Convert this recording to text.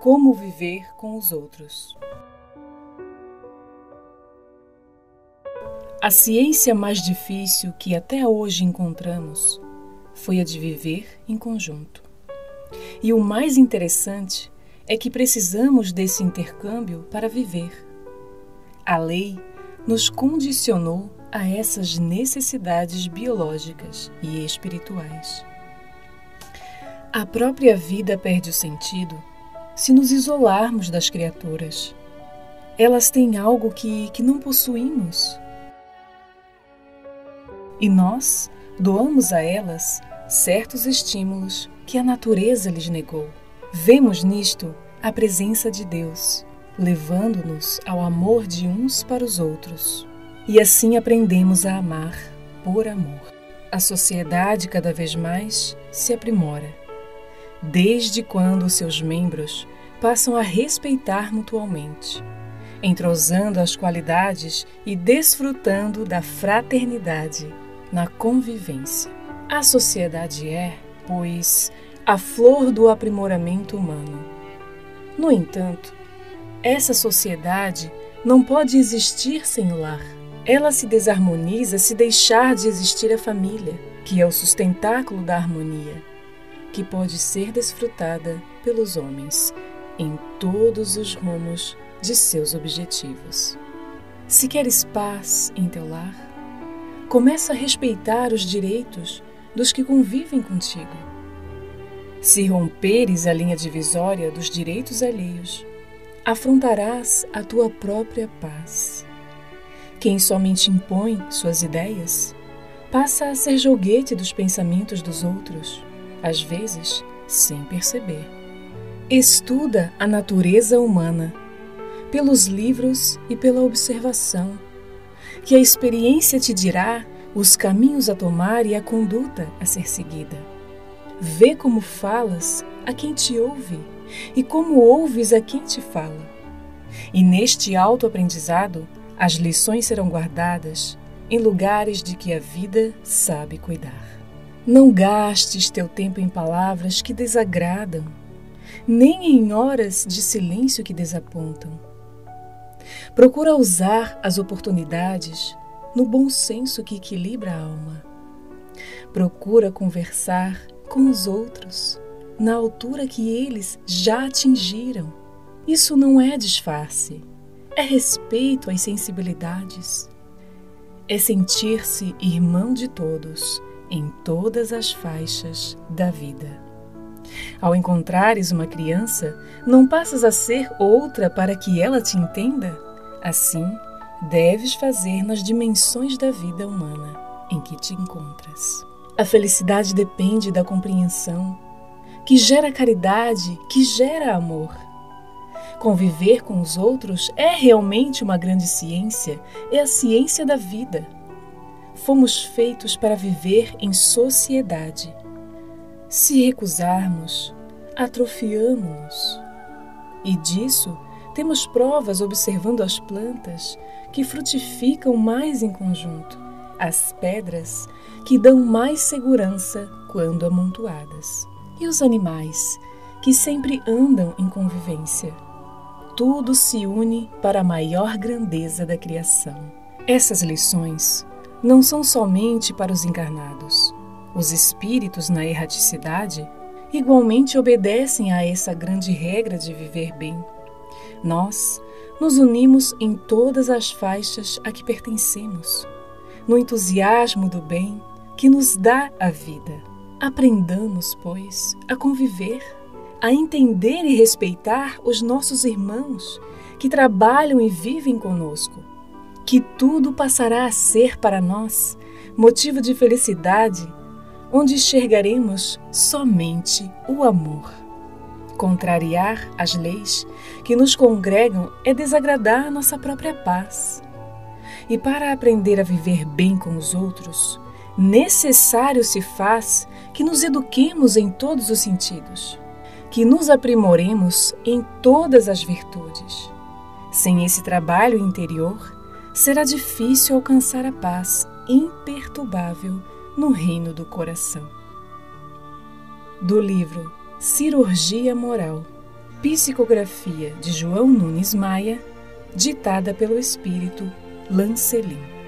Como viver com os outros. A ciência mais difícil que até hoje encontramos foi a de viver em conjunto. E o mais interessante é que precisamos desse intercâmbio para viver. A lei nos condicionou a essas necessidades biológicas e espirituais. A própria vida perde o sentido se nos isolarmos das criaturas. Elas têm algo que, que não possuímos e nós doamos a elas certos estímulos que a natureza lhes negou. Vemos nisto a presença de Deus, levando-nos ao amor de uns para os outros. E assim aprendemos a amar por amor. A sociedade cada vez mais se aprimora, desde quando seus membros passam a respeitar mutualmente, entrosando as qualidades e desfrutando da fraternidade na convivência. A sociedade é, pois, a flor do aprimoramento humano. No entanto, essa sociedade não pode existir sem o lar. Ela se desarmoniza se deixar de existir a família, que é o sustentáculo da harmonia, que pode ser desfrutada pelos homens em todos os rumos de seus objetivos. Se queres paz em teu lar, Começa a respeitar os direitos dos que convivem contigo. Se romperes a linha divisória dos direitos alheios, afrontarás a tua própria paz. Quem somente impõe suas ideias passa a ser joguete dos pensamentos dos outros, às vezes sem perceber. Estuda a natureza humana pelos livros e pela observação que a experiência te dirá os caminhos a tomar e a conduta a ser seguida. Vê como falas a quem te ouve e como ouves a quem te fala. E neste autoaprendizado, as lições serão guardadas em lugares de que a vida sabe cuidar. Não gastes teu tempo em palavras que desagradam, nem em horas de silêncio que desapontam Procura usar as oportunidades no bom senso que equilibra a alma. Procura conversar com os outros na altura que eles já atingiram. Isso não é disfarce, é respeito às sensibilidades. É sentir-se irmão de todos em todas as faixas da vida. Ao encontrares uma criança, não passas a ser outra para que ela te entenda? Assim, deves fazer nas dimensões da vida humana em que te encontras. A felicidade depende da compreensão, que gera caridade, que gera amor. Conviver com os outros é realmente uma grande ciência, é a ciência da vida. Fomos feitos para viver em sociedade se recusarmos, atrofiamos-nos. E disso temos provas observando as plantas que frutificam mais em conjunto, as pedras que dão mais segurança quando amontoadas, e os animais que sempre andam em convivência. Tudo se une para a maior grandeza da criação. Essas lições não são somente para os encarnados os espíritos na erraticidade igualmente obedecem a essa grande regra de viver bem. Nós nos unimos em todas as faixas a que pertencemos, no entusiasmo do bem que nos dá a vida. Aprendamos, pois, a conviver, a entender e respeitar os nossos irmãos que trabalham e vivem conosco, que tudo passará a ser para nós motivo de felicidade onde enxergaremos somente o amor. Contrariar as leis que nos congregam é desagradar nossa própria paz. E para aprender a viver bem com os outros, necessário se faz que nos eduquemos em todos os sentidos, que nos aprimoremos em todas as virtudes. Sem esse trabalho interior, será difícil alcançar a paz imperturbável no reino do coração. Do livro Cirurgia Moral, Psicografia de João Nunes Maia, ditada pelo espírito Lancelin.